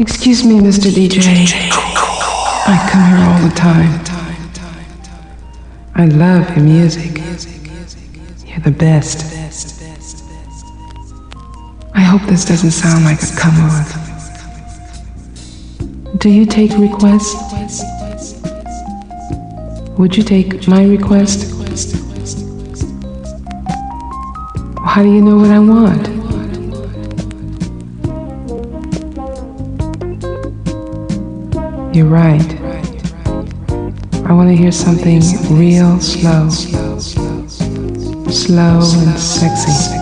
Excuse me, Mr. DJ. I come here all the time. I love your music. You're the best. I hope this doesn't sound like a come on. Do you take requests? Would you take my request? How do you know what I want? You're right. I want to hear something real slow. Slow and sexy.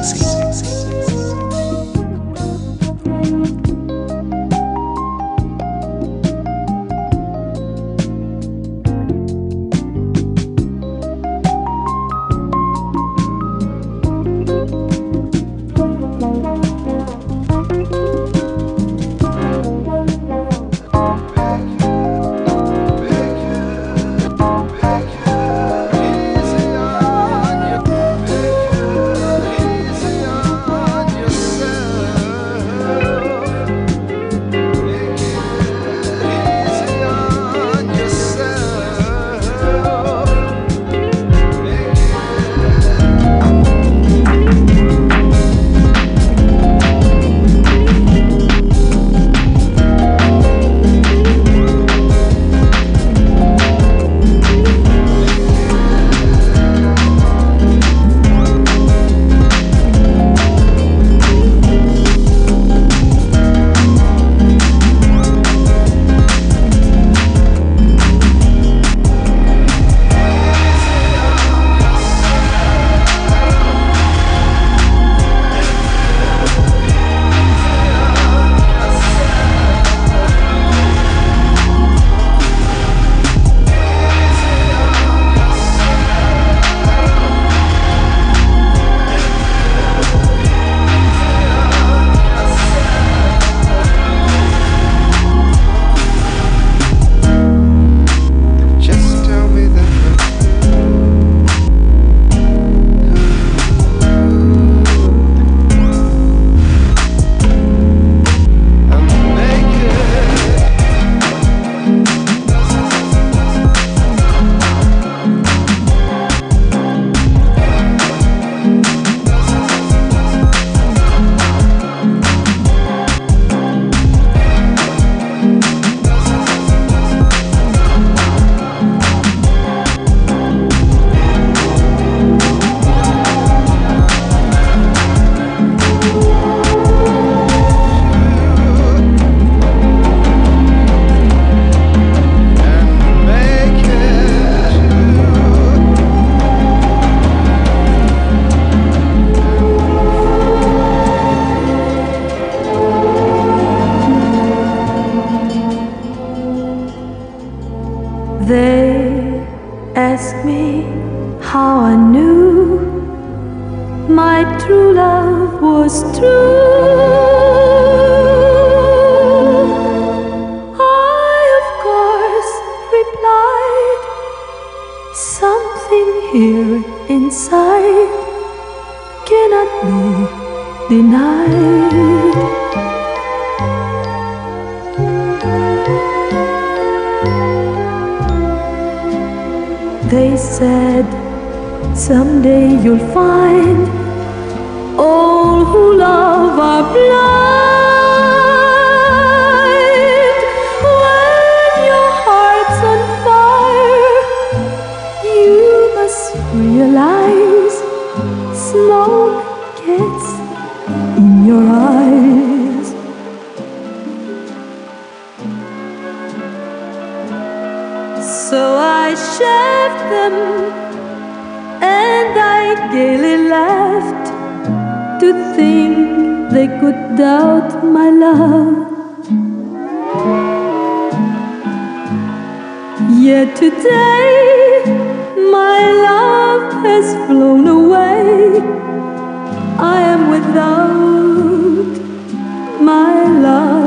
Yet today, my love has flown away. I am without my love.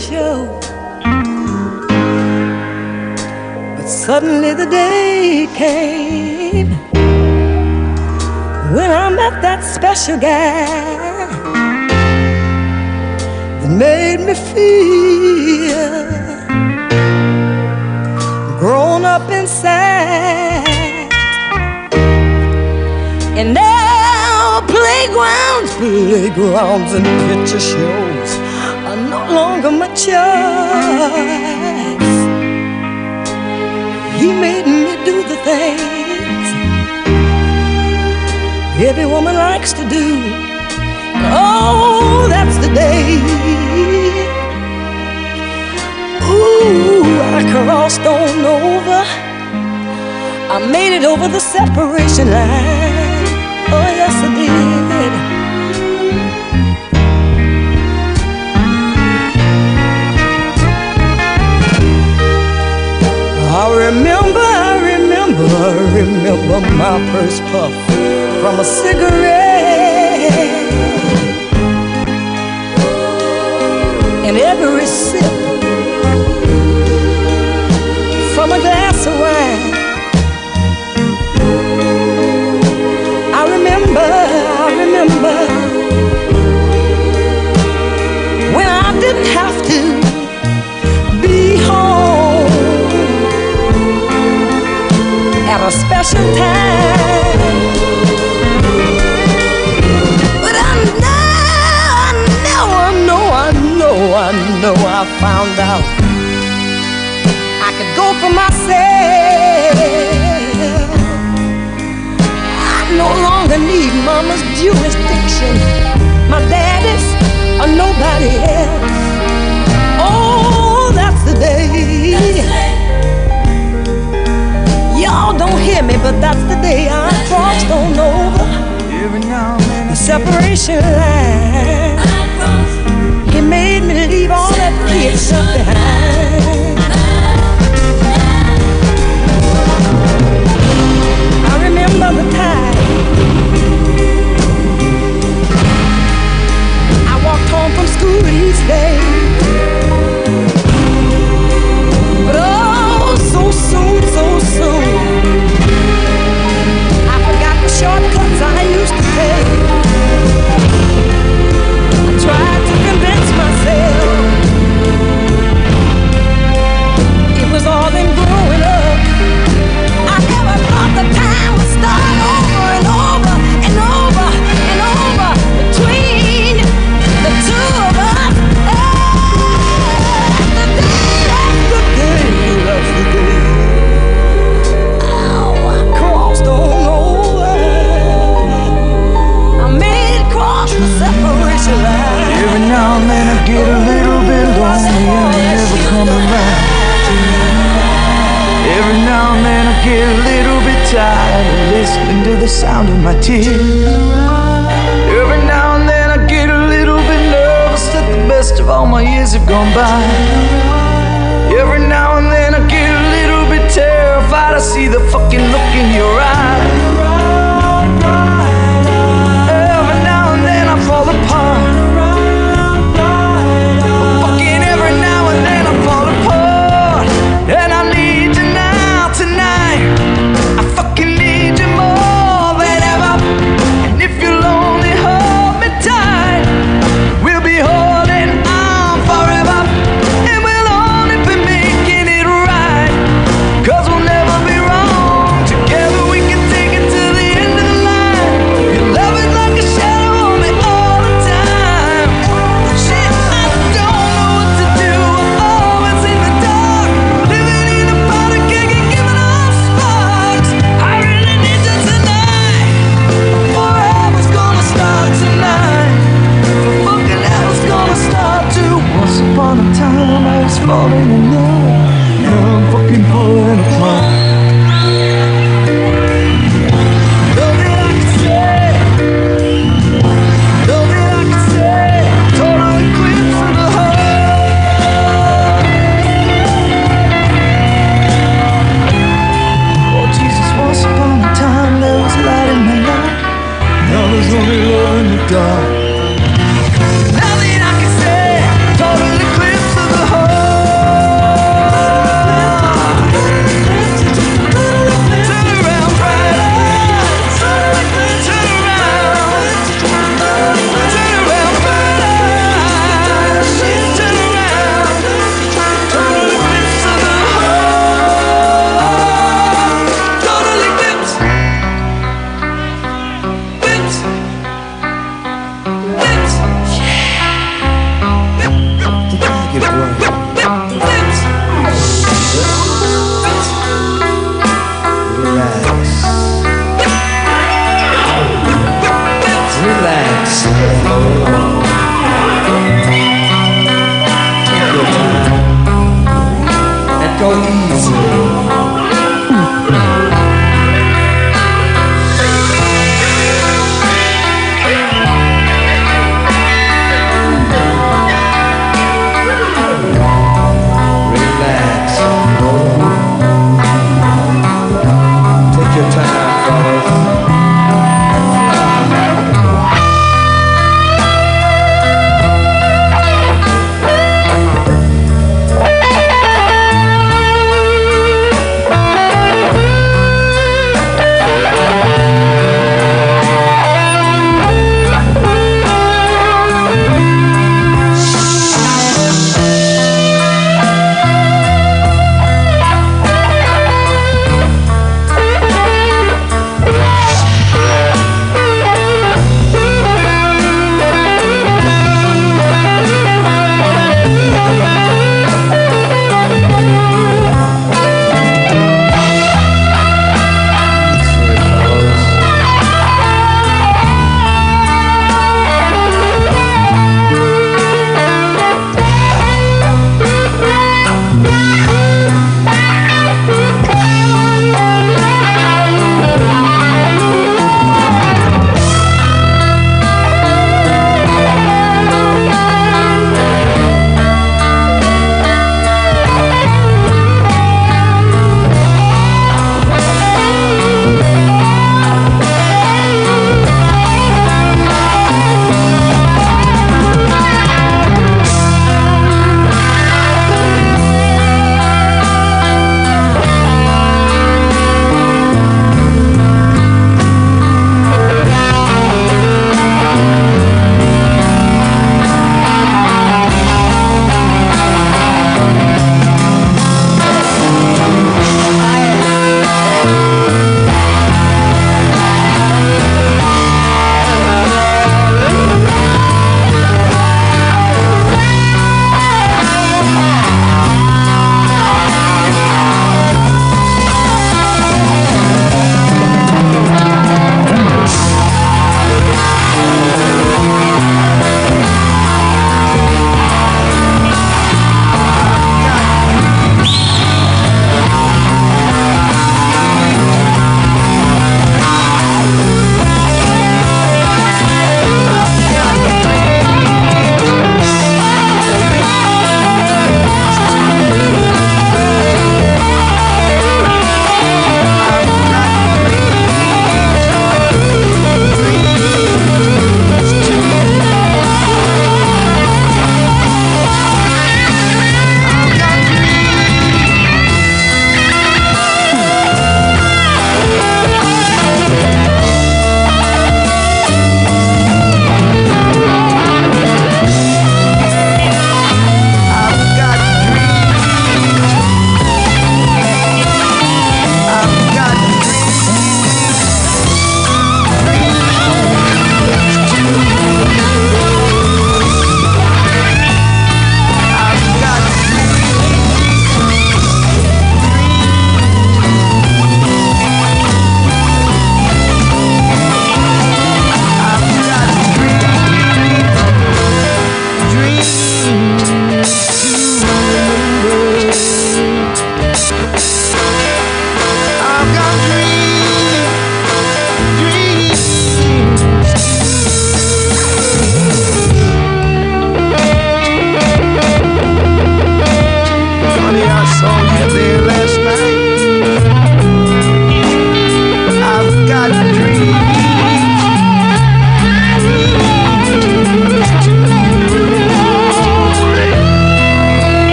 Show. But suddenly the day came when I met that special guy that made me feel grown up inside. And now playgrounds, playgrounds, and picture shows longer my choice. He made me do the things every woman likes to do. Oh, that's the day. Ooh, I crossed on over. I made it over the separation line. Oh, yes, I did. I remember, I remember, I remember my first puff from a cigarette. And every sip from a glass of wine. I remember, I remember when I didn't have to a special time. But I know, I know, I know, I know, I know I found out I could go for myself. I no longer need mama's jurisdiction, my daddy's or nobody else. Oh, that's the day. Y'all don't hear me, but that's the day I crossed on over Even now in the separation line. He made me leave all that kid stuff behind. I remember the time I walked home from school each day. To the sound of my tears. Every now and then I get a little bit nervous that the best of all my years have gone by. Every now and then I get a little bit terrified. I see the fucking look in your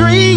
I've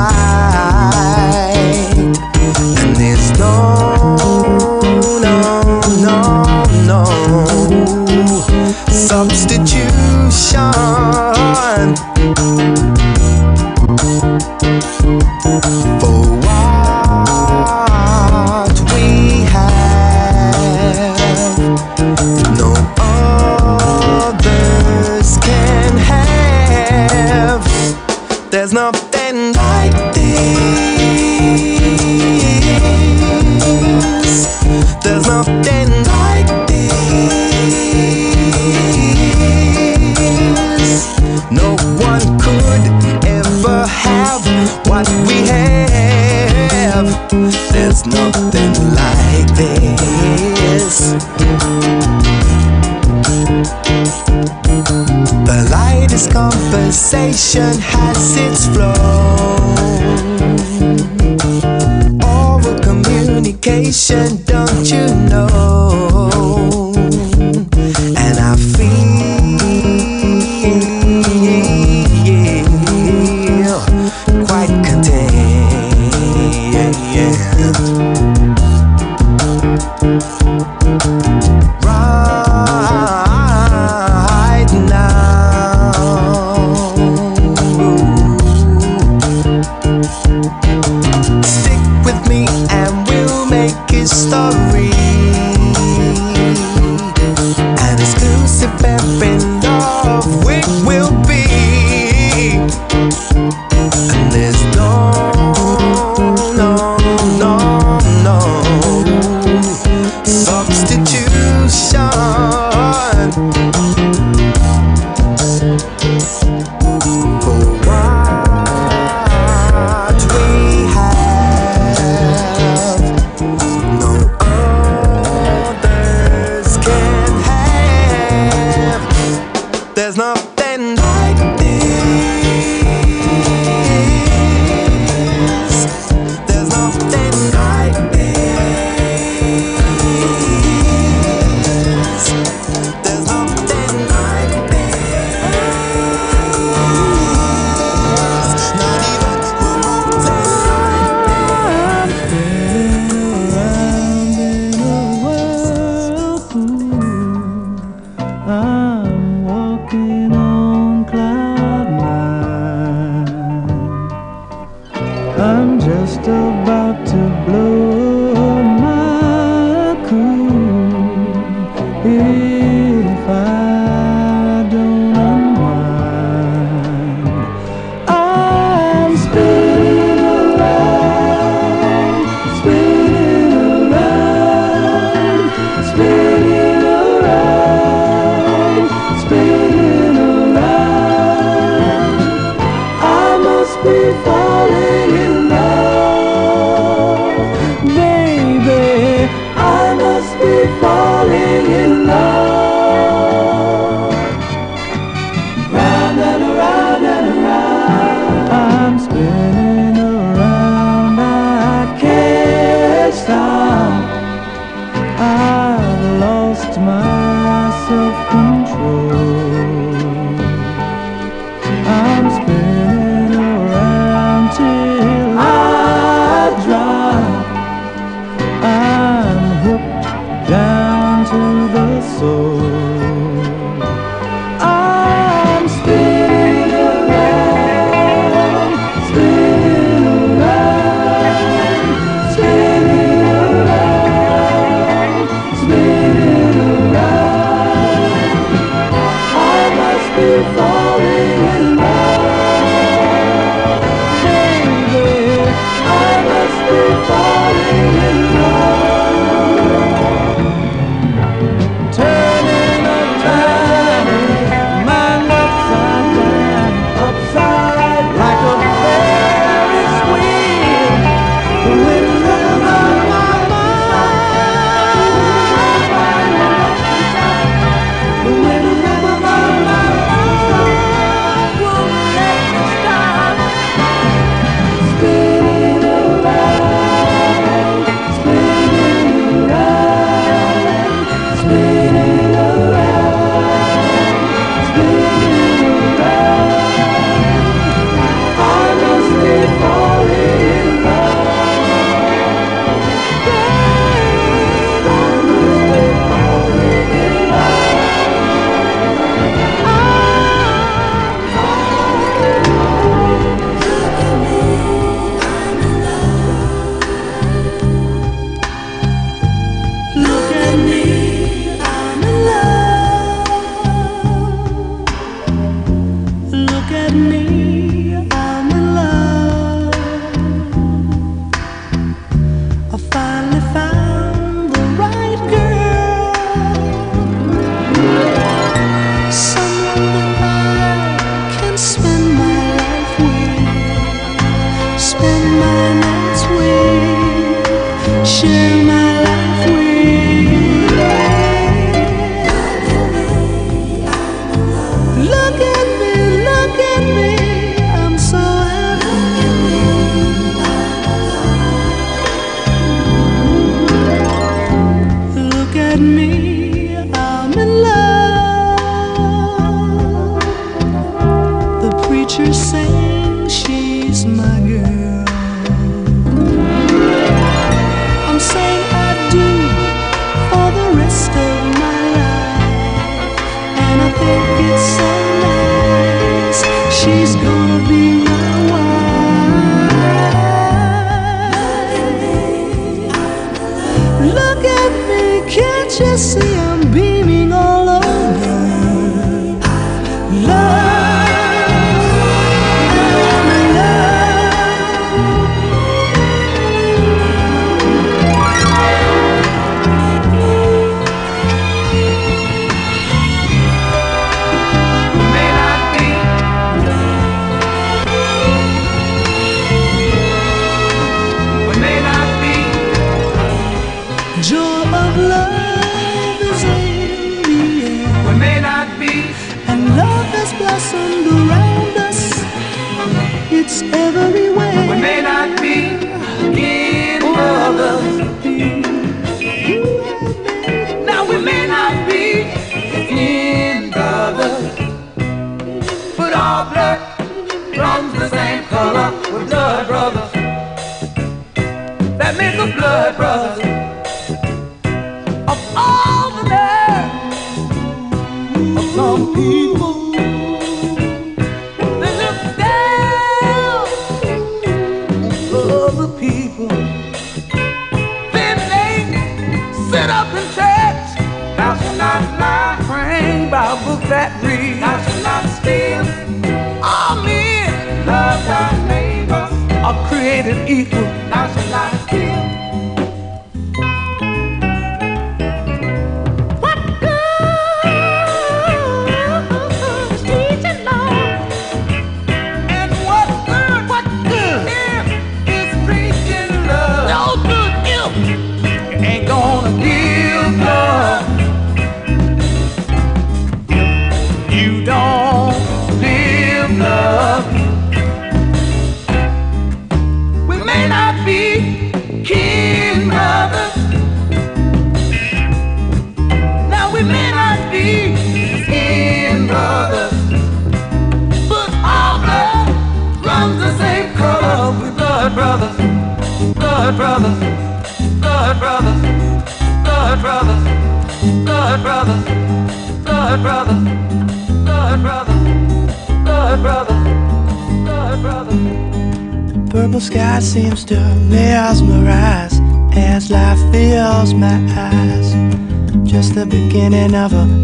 right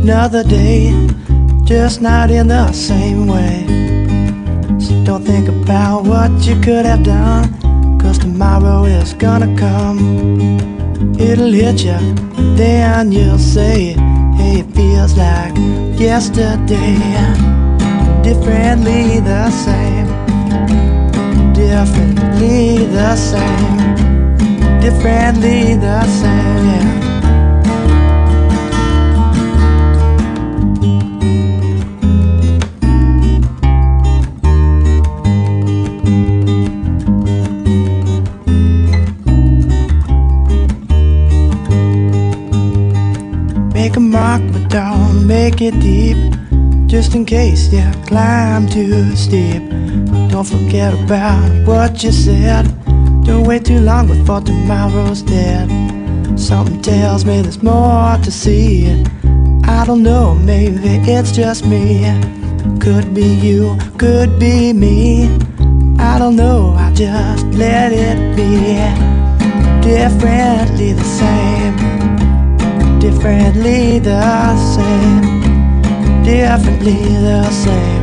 another day, just not in the same way. So don't think about what you could have done, cause tomorrow is gonna come. It'll hit you, then you'll say, hey, it feels like yesterday. Differently the same, differently the same, differently the same, yeah. Make it deep just in case you climb too steep. Don't forget about what you said. Don't wait too long before tomorrow's dead. Something tells me there's more to see. I don't know, maybe it's just me. Could be you, could be me. I don't know, I just let it be. Differently the same, differently the same differently the same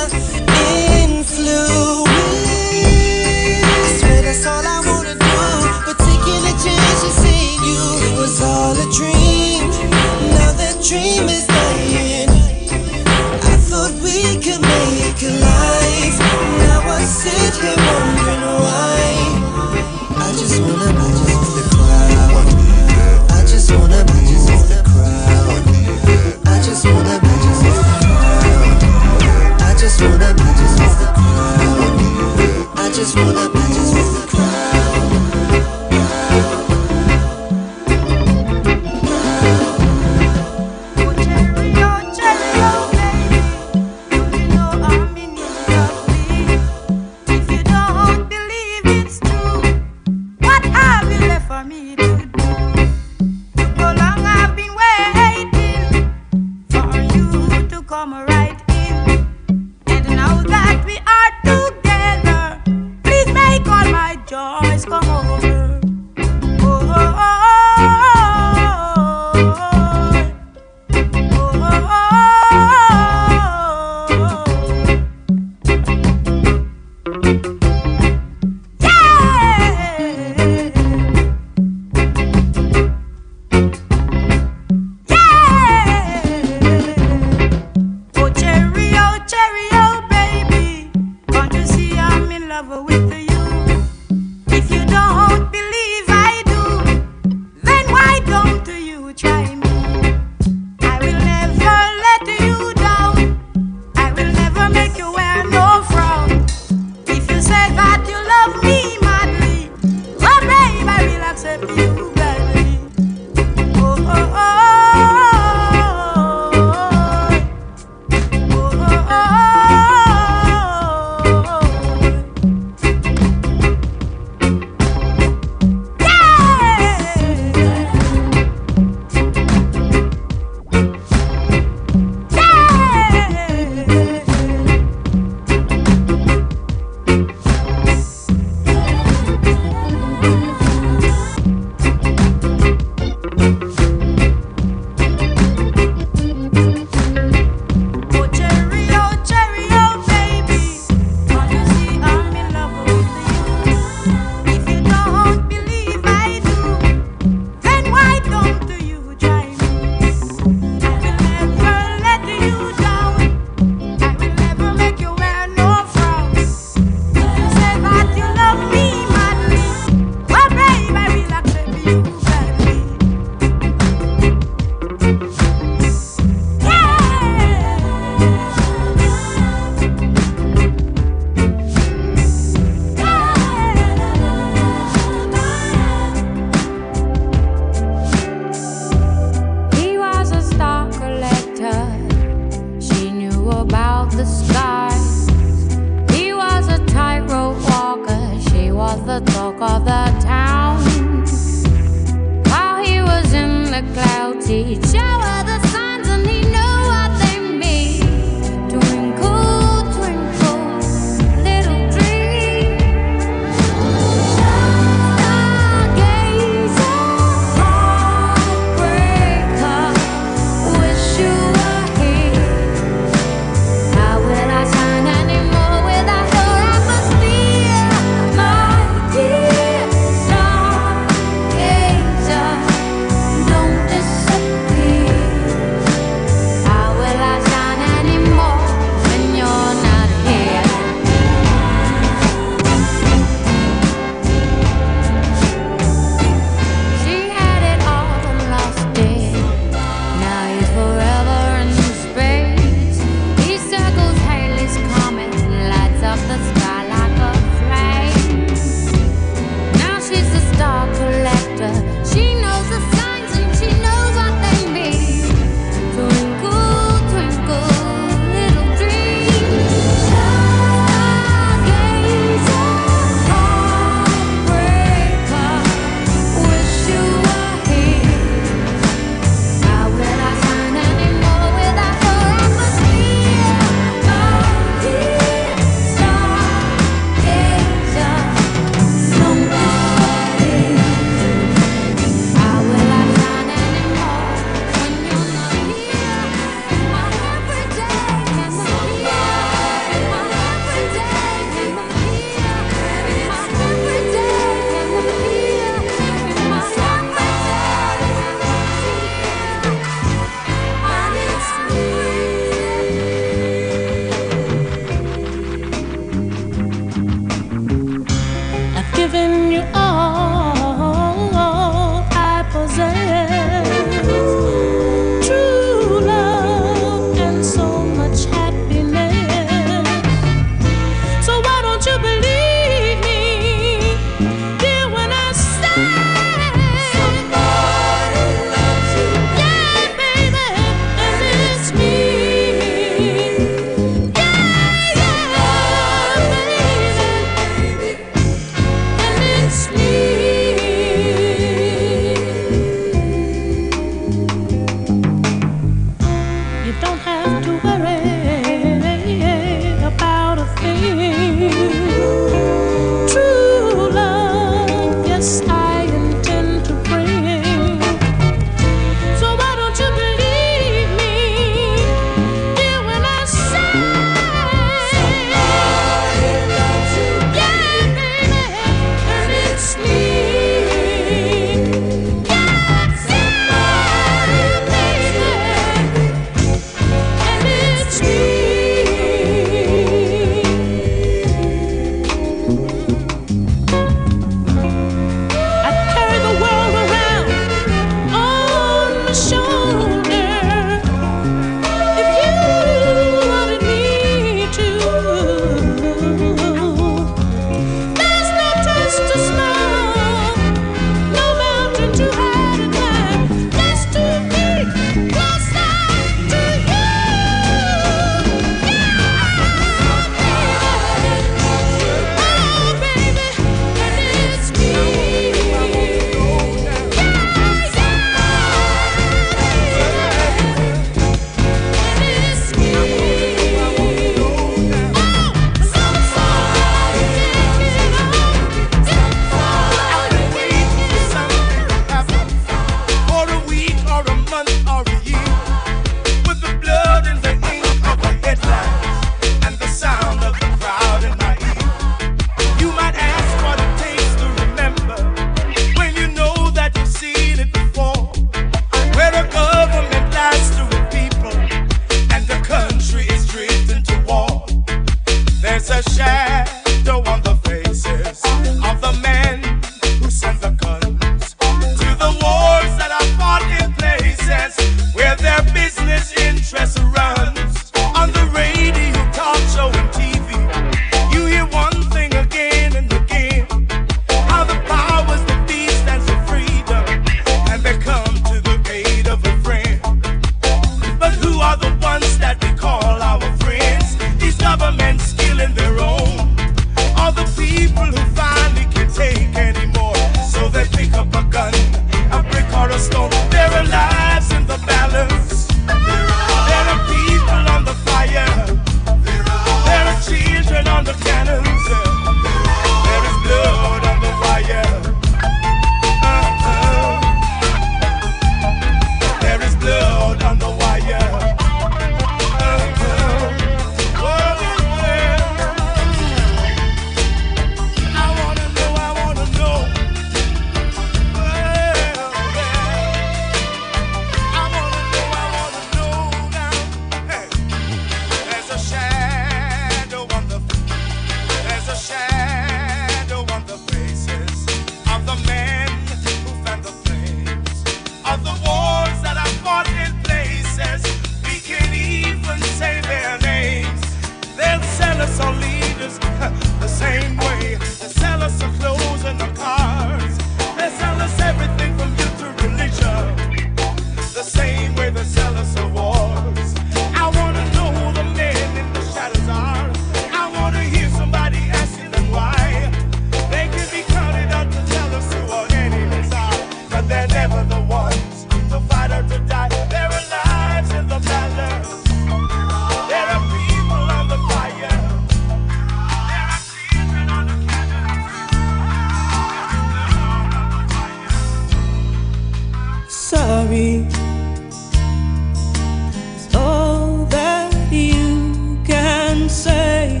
say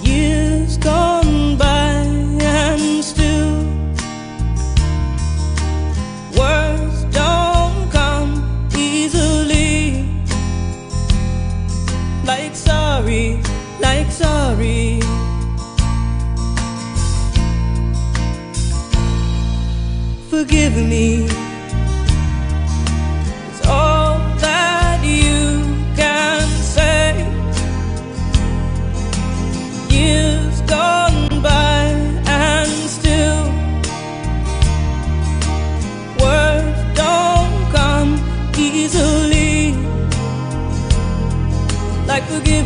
years gone by and still words don't come easily. Like sorry like sorry. Forgive me.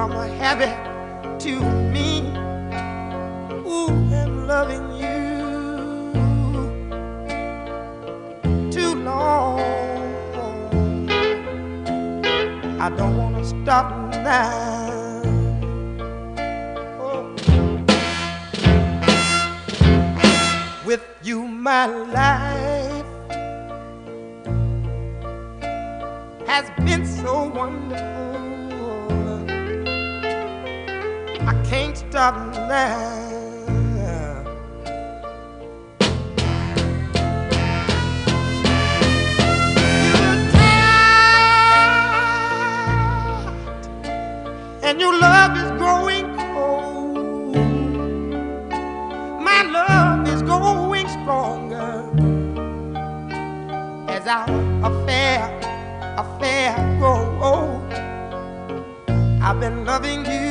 become a habit to me. Ooh, I'm loving you too long. I don't want to stop now. Oh. With you, my life has been so wonderful. Stop now. You're tired, and your love is growing cold. My love is growing stronger as our affair, affair grows. I've been loving you.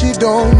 she don't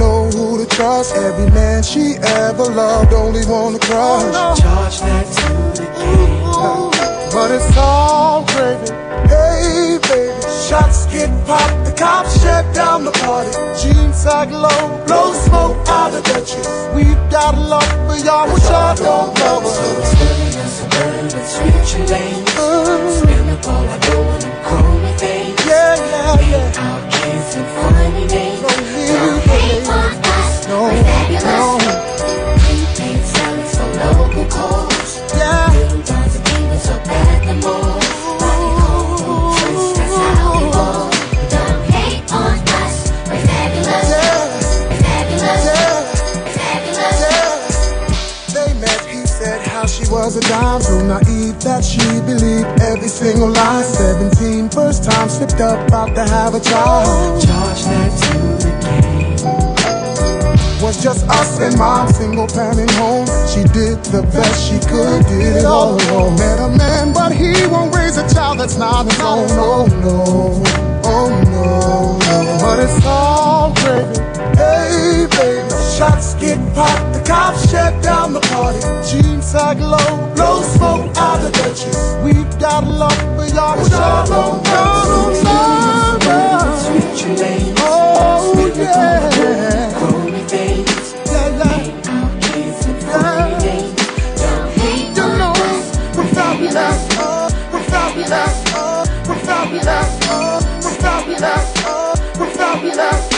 the best she could give. Oh, oh. Met a man, but he won't raise a child that's not his own. No, no, oh no. But it's all gravy. Hey, baby. Shots get popped, the cops shut down the party. Jeans sag low, blow smoke out of ditches. We've got love for y'all, but y'all don't Jesus.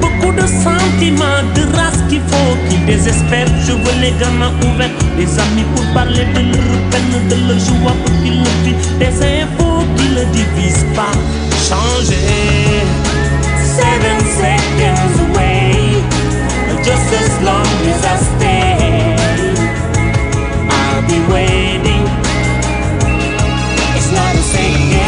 Beaucoup de sentiments, de race qu'il faut, qui désespère. Je veux les gamins ouverts, les amis pour parler de leur peine, de leur joie pour qu'ils le vivent. Des infos qui ne divisent pas. Changer. Seven seconds away, just as long as I stay. I'll be waiting. It's not a second.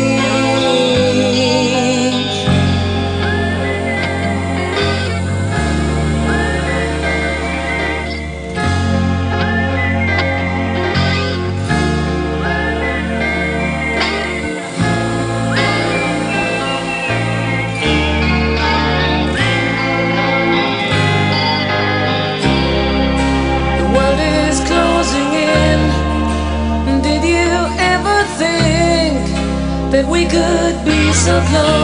of love.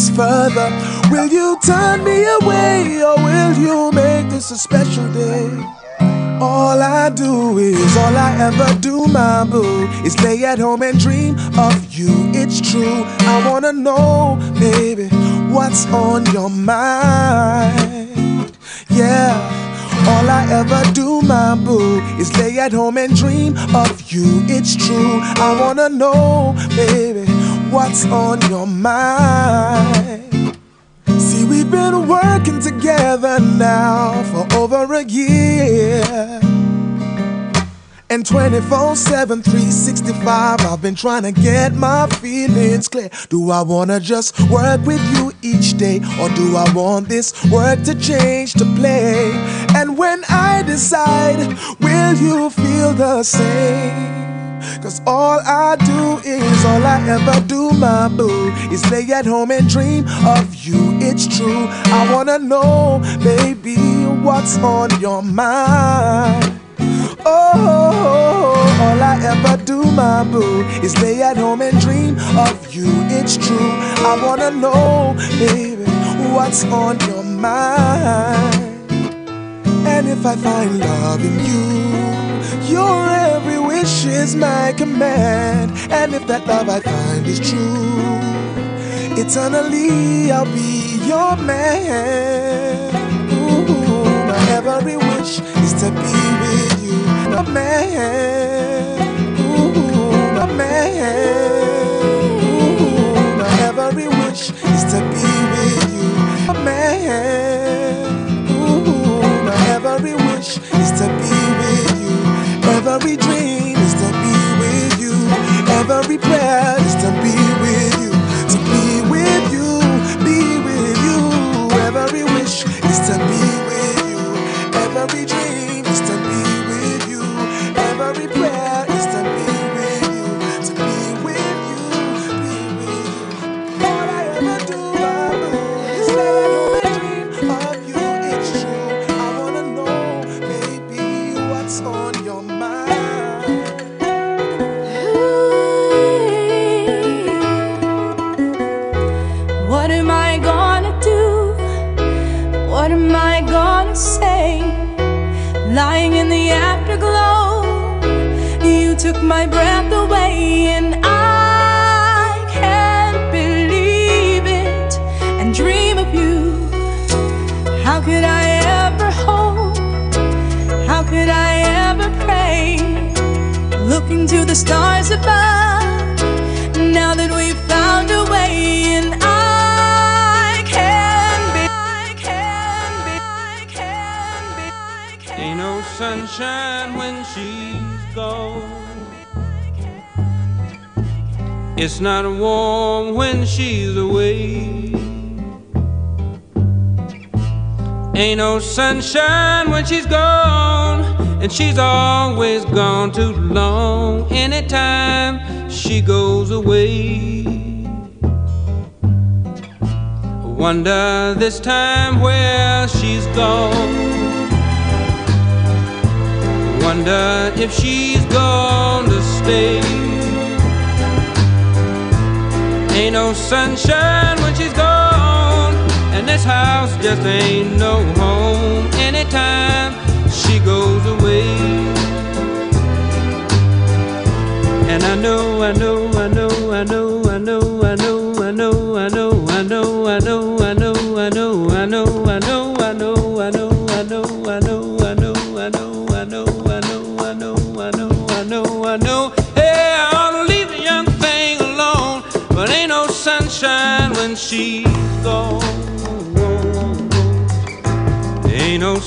This further? Will you turn me away or will you make this a special day? All I do is, all I ever do, my boo, is lay at home and dream of you. It's true. I wanna know, baby, what's on your mind. Yeah. All I ever do, my boo, is lay at home and dream of you. It's true. I wanna know, baby, what's on your mind. See, we've been working together now for over a year. And 24 7, 365, I've been trying to get my feelings clear. Do I wanna just work with you each day? Or do I want this work to change to play? And when I decide, will you feel the same? Cause all I do is, all I ever do, my boo, is lay at home and dream of you. It's true. I wanna know, baby, what's on your mind. Oh, all I ever do, my boo, is lay at home and dream of you. It's true. I wanna know, baby, what's on your mind. And if I find love in you, you're every wish is my command. And if that love I find is true, eternally I'll be your man. Ooh, my every wish is to be with you, my man. Ooh, my man. Ooh, my every wish is to be with you, my man. Ooh, my every wish is to be with you. Every Every prayer is to be with you. To be with you, be with you. Every wish is to be with you. Every dream to the stars above. Now that we've found a way, and I can be, I can be, I can be. Ain't no sunshine when she's gone. It's not warm when she's away. Ain't no sunshine when she's gone, and she's always gone too long. Anytime she goes away, wonder this time where she's gone. Wonder if she's gonna stay. Ain't no sunshine when she's gone, and this house just ain't no home anytime she goes away.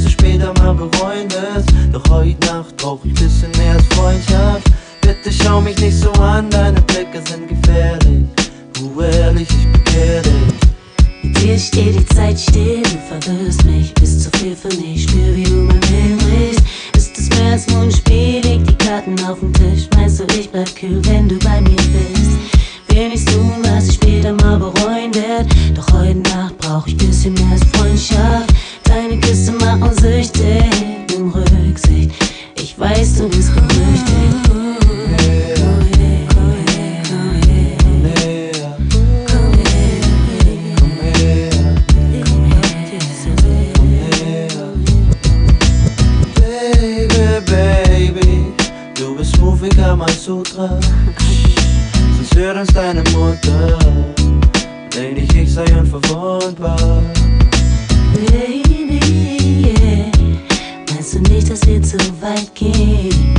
was du später mal bereuen wirst. Doch heute Nacht brauch ich bisschen mehr als Freundschaft. Bitte schau mich nicht so an, deine Blicke sind gefährlich. Du ehrlich, ich bekehr dich. Mit dir steht die Zeit still, du verwirrst mich, bist zu viel für mich, spür wie du mein Leben brichst. Ist es mehr als nur ein Spiel, leg die Karten auf den Tisch, meinst du, ich bleib kühl, wenn du bei mir bist. Will nichts tun, was ich später mal bereuen werd, doch heute Nacht brauch ich bisschen mehr als Freundschaft flüchtig im Rücksicht. Ich weiß, du bist geflüchtet. Sutra. Sonst hört uns deine Mutter. Denk nicht, ich sei unverwundbar. Baby. Nicht, dass wir zu weit gehen?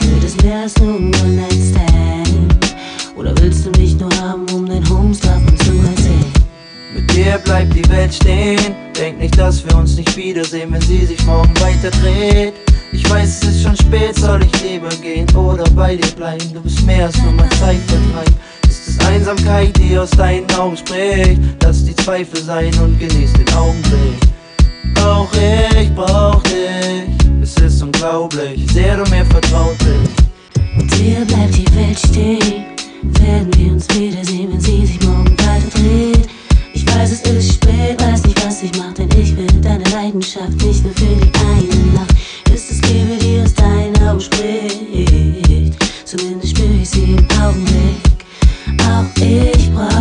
Wird es mehr als nur ein One-Night-Stand? Oder willst du mich nur haben, um dein Homestuff und zu erzählen? Mit dir bleibt die Welt stehen. Denk nicht, dass wir uns nicht wiedersehen, wenn sie sich morgen weiter dreht. Ich weiß, es ist schon spät, soll ich lieber gehen oder bei dir bleiben? Du bist mehr als nur mein Zeitvertreib. Ist es Einsamkeit, die aus deinen Augen spricht? Lass die Zweifel sein und genieß den Augenblick. Auch ich brauch dich, es ist unglaublich, sehr du mir vertraut bist. Dir bleibt die Welt stehen. Werden wir uns wiedersehen, wenn sie sich morgen weiter dreht? Ich weiß, es ist spät, weiß nicht, was ich mach, denn ich will deine Leidenschaft nicht nur für die eine Nacht. Ist es Liebe, die aus deinen Augen spricht? Zumindest spür ich sie im Augenblick. Come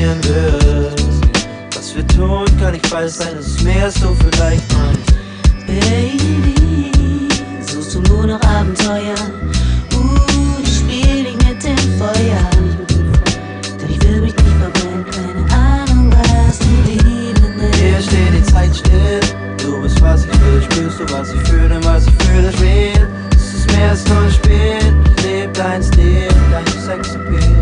passieren wird. Was wir tun, kann ich falsch sein, es ist mehr als du vielleicht meinst. Baby, suchst du nur noch Abenteuer? Uh, ich spiel dich mit dem Feuer. Denn ich will mich nicht verbrennen, keine Ahnung, was du lieben willst. Hier steht die Zeit still, du bist was ich will, spürst du was ich fühle, was ich fühle, spiel. Es ist mehr als nur ein Spiel, leb dein Stil, dein Sexappeal.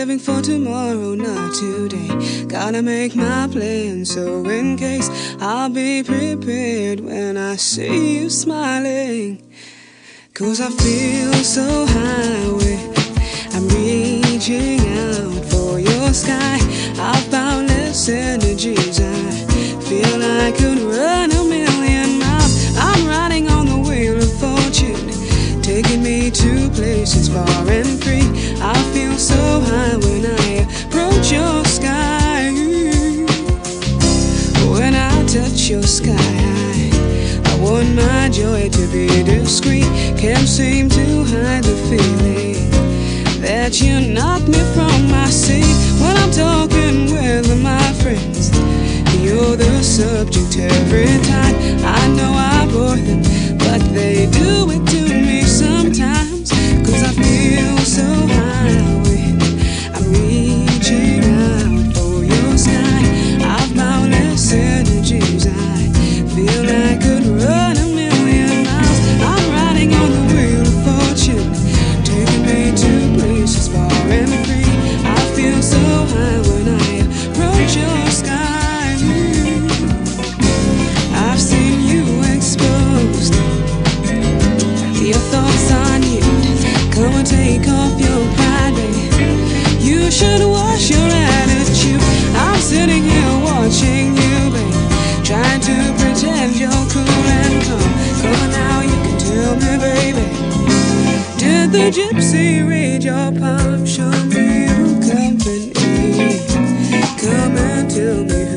Living for tomorrow, not today. Gotta make my plan, so in case I'll be prepared when I see you smiling. Cause I feel so high with I'm reaching out for your sky. I've boundless energies. I feel I could run a million miles. I'm riding on the wheel of fortune, taking me to places far and free. So high when I approach your sky. When I touch your sky, I want my joy to be discreet. Can't seem to hide the feeling that you knock me from my seat when I'm talking with my friends. You're the subject every time. I know I bore them, but they do it to me I feel so take off your pride. You should wash your attitude. I'm sitting here watching you, babe. Trying to pretend you're cool and calm. Come now, you can tell me, baby. Did the gypsy read your palm? Show me your company. Come and tell me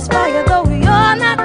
satisfy you, though you're not